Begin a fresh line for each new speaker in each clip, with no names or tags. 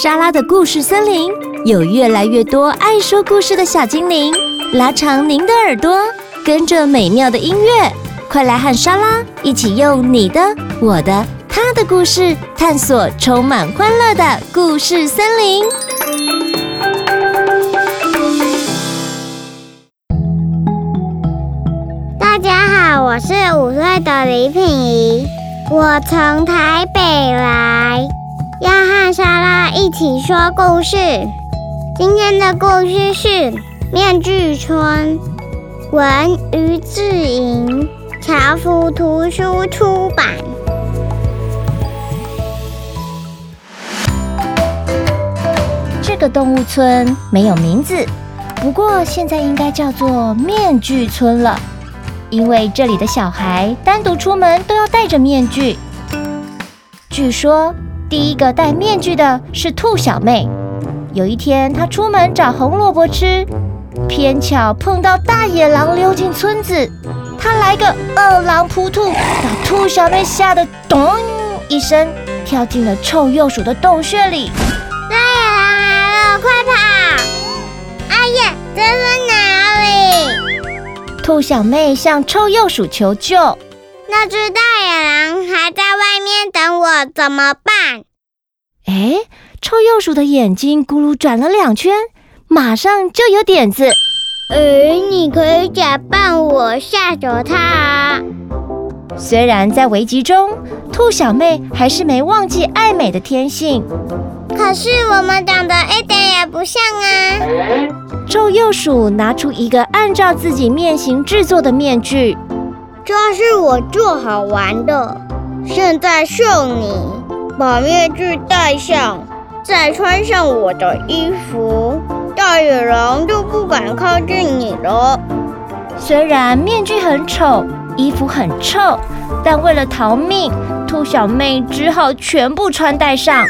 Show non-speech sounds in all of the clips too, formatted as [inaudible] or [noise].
莎拉的故事森林有越来越多爱说故事的小精灵，拉长您的耳朵，跟着美妙的音乐，快来和莎拉一起用你的、我的、他的故事，探索充满欢乐的故事森林。
大家好，我是五岁的李品仪，我从台北来。要和莎拉一起说故事。今天的故事是《面具村》，文于志莹，樵夫图书出版。
这个动物村没有名字，不过现在应该叫做面具村了，因为这里的小孩单独出门都要戴着面具。据说。第一个戴面具的是兔小妹。有一天，她出门找红萝卜吃，偏巧碰到大野狼溜进村子。他来个二狼扑兔，把兔小妹吓得咚一声，跳进了臭鼬鼠的洞穴里。
大野狼来了，快跑！哎呀，这是哪里？
兔小妹向臭鼬鼠求救。
那只大野狼还在外面等我，怎么办？
哎，臭鼬鼠的眼睛咕噜转了两圈，马上就有点子。
哎，你可以假扮我吓走它啊。
虽然在危急中，兔小妹还是没忘记爱美的天性。
可是我们长得一点也不像啊！
臭鼬鼠拿出一个按照自己面型制作的面具。
这是我做好玩的，现在送你，把面具戴上，再穿上我的衣服，大野狼就不敢靠近你了。
虽然面具很丑，衣服很臭，但为了逃命，兔小妹只好全部穿戴上。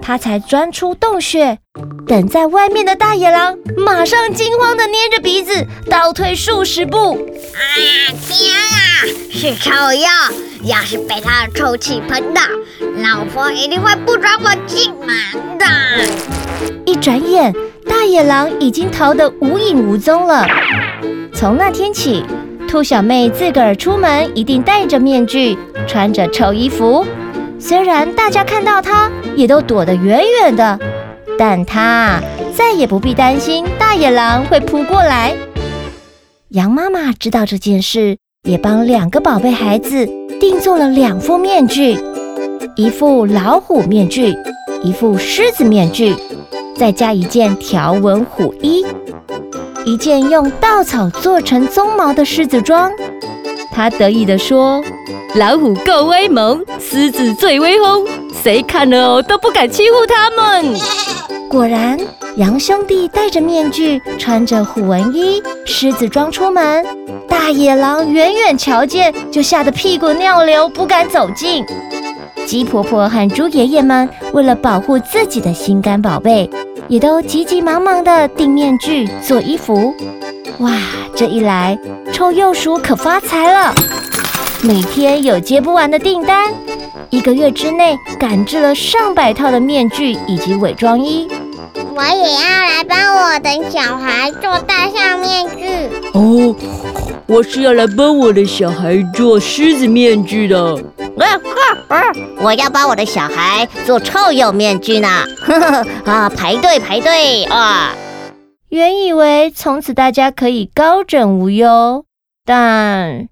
她才钻出洞穴，等在外面的大野狼马上惊慌的捏着鼻子倒退数十步。
啊天啊，是臭鼬！要是被它的臭气喷到，老婆一定会不准我进门的。
一转眼，大野狼已经逃得无影无踪了。从那天起，兔小妹自个儿出门一定戴着面具，穿着臭衣服。虽然大家看到她也都躲得远远的，但他再也不必担心大野狼会扑过来。羊妈妈知道这件事，也帮两个宝贝孩子定做了两副面具：一副老虎面具，一副狮子面具，再加一件条纹虎衣，一件用稻草做成鬃毛的狮子装。他得意地说。老虎够威猛，狮子最威风，谁看了都不敢欺负他们。果然，羊兄弟戴着面具，穿着虎纹衣、狮子装出门，大野狼远远瞧见就吓得屁滚尿流，不敢走近。鸡婆婆和猪爷爷们为了保护自己的心肝宝贝，也都急急忙忙地订面具、做衣服。哇，这一来，臭鼬鼠可发财了。每天有接不完的订单，一个月之内赶制了上百套的面具以及伪装衣。
我也要来帮我的小孩做大象面具。
哦，我是要来帮我的小孩做狮子面具的。
啊啊啊！我要帮我的小孩做臭鼬面具呢。呵 [laughs] 呵啊，排队排队啊！
原以为从此大家可以高枕无忧，但……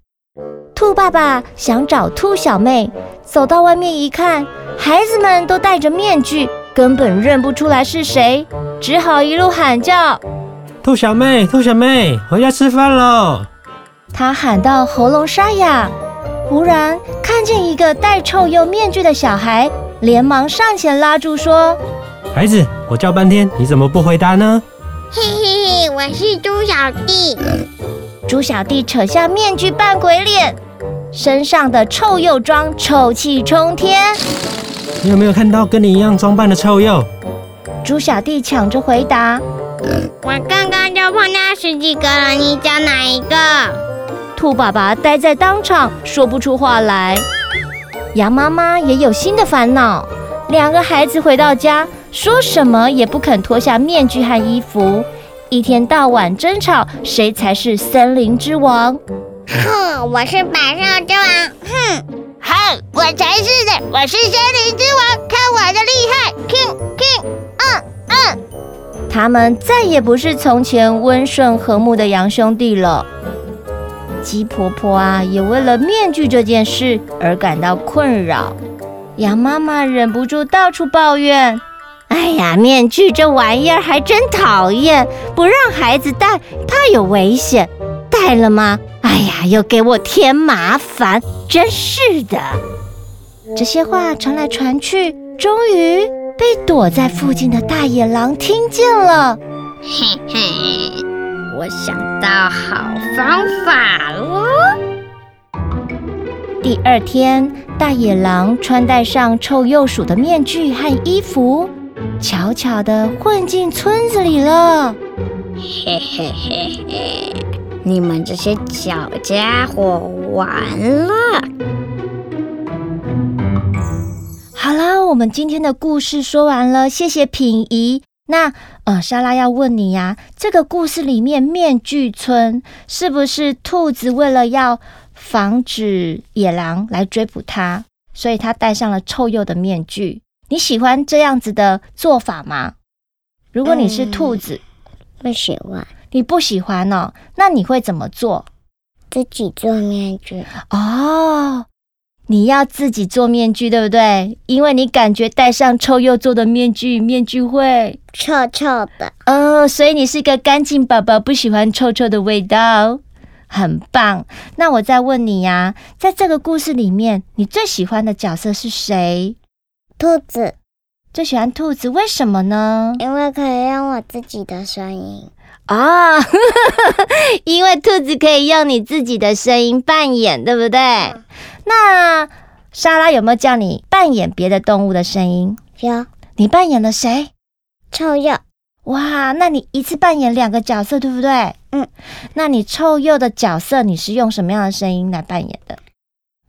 兔爸爸想找兔小妹，走到外面一看，孩子们都戴着面具，根本认不出来是谁，只好一路喊叫：“
兔小妹，兔小妹，回家吃饭喽！”
他喊到喉咙沙哑，忽然看见一个戴臭鼬面具的小孩，连忙上前拉住说：“
孩子，我叫半天，你怎么不回答呢？”“
嘿嘿嘿，我是猪小弟。”
猪小弟扯下面具扮鬼脸。身上的臭鼬装臭气冲天，
你有没有看到跟你一样装扮的臭鼬？
猪小弟抢着回答：“
我刚刚就碰到十几个了，你讲哪一个？”
兔爸爸呆在当场，说不出话来。羊妈妈也有新的烦恼，两个孩子回到家，说什么也不肯脱下面具和衣服，一天到晚争吵谁才是森林之王。
哼，我是百兽之王。哼，
哼，我才是的，我是森林之王，看我的厉害。King King，嗯嗯。
他们再也不是从前温顺和睦的羊兄弟了。鸡婆婆啊，也为了面具这件事而感到困扰。羊妈妈忍不住到处抱怨：“哎呀，面具这玩意儿还真讨厌，不让孩子戴，怕有危险。戴了吗？哎呀，又给我添麻烦，真是的。”这些话传来传去，终于被躲在附近的大野狼听见了。
嘿嘿。我想到好方法了。
第二天，大野狼穿戴上臭鼬鼠的面具和衣服，悄悄地混进村子里了。
嘿嘿嘿嘿，你们这些小家伙完了！
好了，我们今天的故事说完了，谢谢品仪。那呃，莎拉要问你呀，这个故事里面面具村是不是兔子为了要防止野狼来追捕它，所以它戴上了臭鼬的面具？你喜欢这样子的做法吗？如果你是兔子，
嗯、不喜欢。
你不喜欢哦？那你会怎么做？
自己做面具
哦。你要自己做面具，对不对？因为你感觉戴上臭鼬做的面具，面具会
臭臭的。
哦，所以你是个干净宝宝，不喜欢臭臭的味道，很棒。那我再问你呀，在这个故事里面，你最喜欢的角色是谁？
兔子。
最喜欢兔子，为什么呢？
因为可以用我自己的声音。
啊、哦，[laughs] 因为兔子可以用你自己的声音扮演，对不对？嗯那莎拉有没有叫你扮演别的动物的声音？
有。
你扮演了谁？
臭鼬。
哇，那你一次扮演两个角色，对不对？
嗯。
那你臭鼬的角色，你是用什么样的声音来扮演的？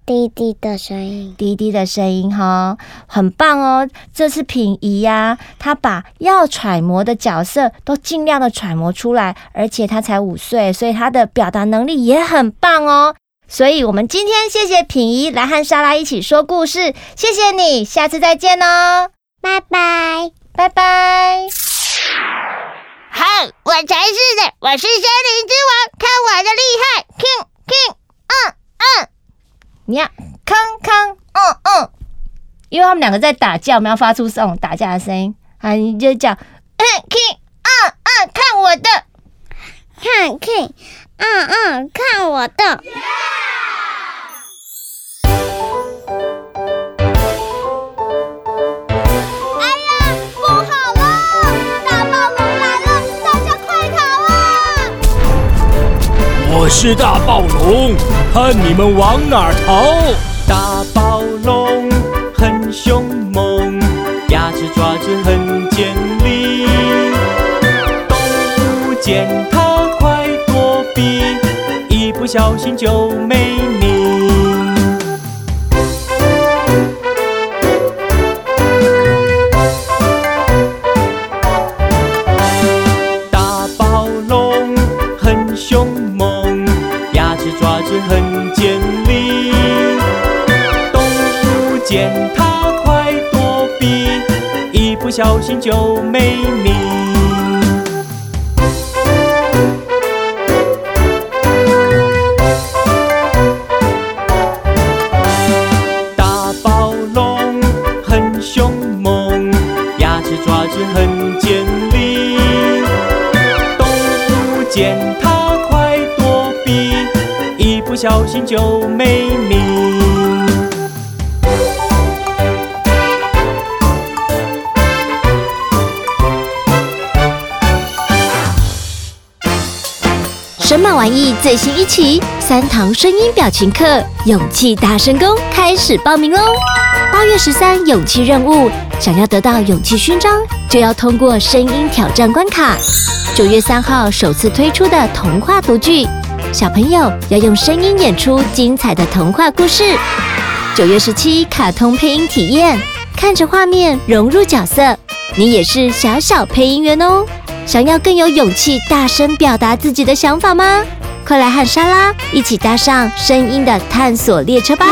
低低的声音。
滴滴的声音哈，很棒哦。这次品仪呀，他把要揣摩的角色都尽量的揣摩出来，而且他才五岁，所以他的表达能力也很棒哦。所以，我们今天谢谢品仪来和莎拉一起说故事，谢谢你，下次再见哦，
拜拜，
拜拜。
好，我才是的，我是森林之王，看我的厉害，king king，嗯嗯，
你呀，康康，嗯嗯，因为他们两个在打架，我们要发出这种打架的声音，啊，你就讲，嗯，king，嗯嗯，看我的，
看 king，嗯嗯，看我的。Yeah!
我是大暴龙，看你们往哪儿逃！
见它快躲避一不小心就没命大暴龙很凶猛牙齿爪子很尖利。动物见它快躲避一不小心就没命凶猛，牙齿爪子很尖利，动物见它快躲避，一不小心就没命。
神马玩意最新一期三堂声音表情课，勇气大声功开始报名喽！八月十三勇气任务，想要得到勇气勋章，就要通过声音挑战关卡。九月三号首次推出的童话读剧，小朋友要用声音演出精彩的童话故事。九月十七卡通配音体验。看着画面融入角色，你也是小小配音员哦。想要更有勇气大声表达自己的想法吗？快来和莎拉一起搭上声音的探索列车吧！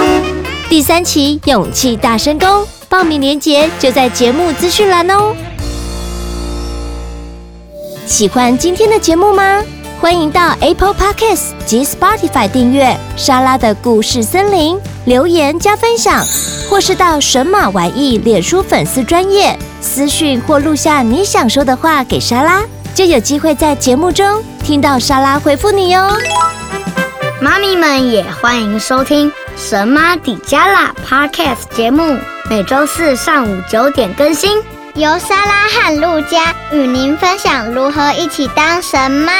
第三期勇气大声公，报名链接就在节目资讯栏哦。喜欢今天的节目吗？欢迎到 Apple Podcasts 及 Spotify 订阅莎拉的故事森林，留言加分享，或是到神马玩意脸书粉丝专页私讯或录下你想说的话给莎拉，就有机会在节目中听到莎拉回复你哦。
妈咪们也欢迎收听神妈底加拉 Podcast 节目，每周四上午九点更新，
由莎拉和露佳与您分享如何一起当神妈。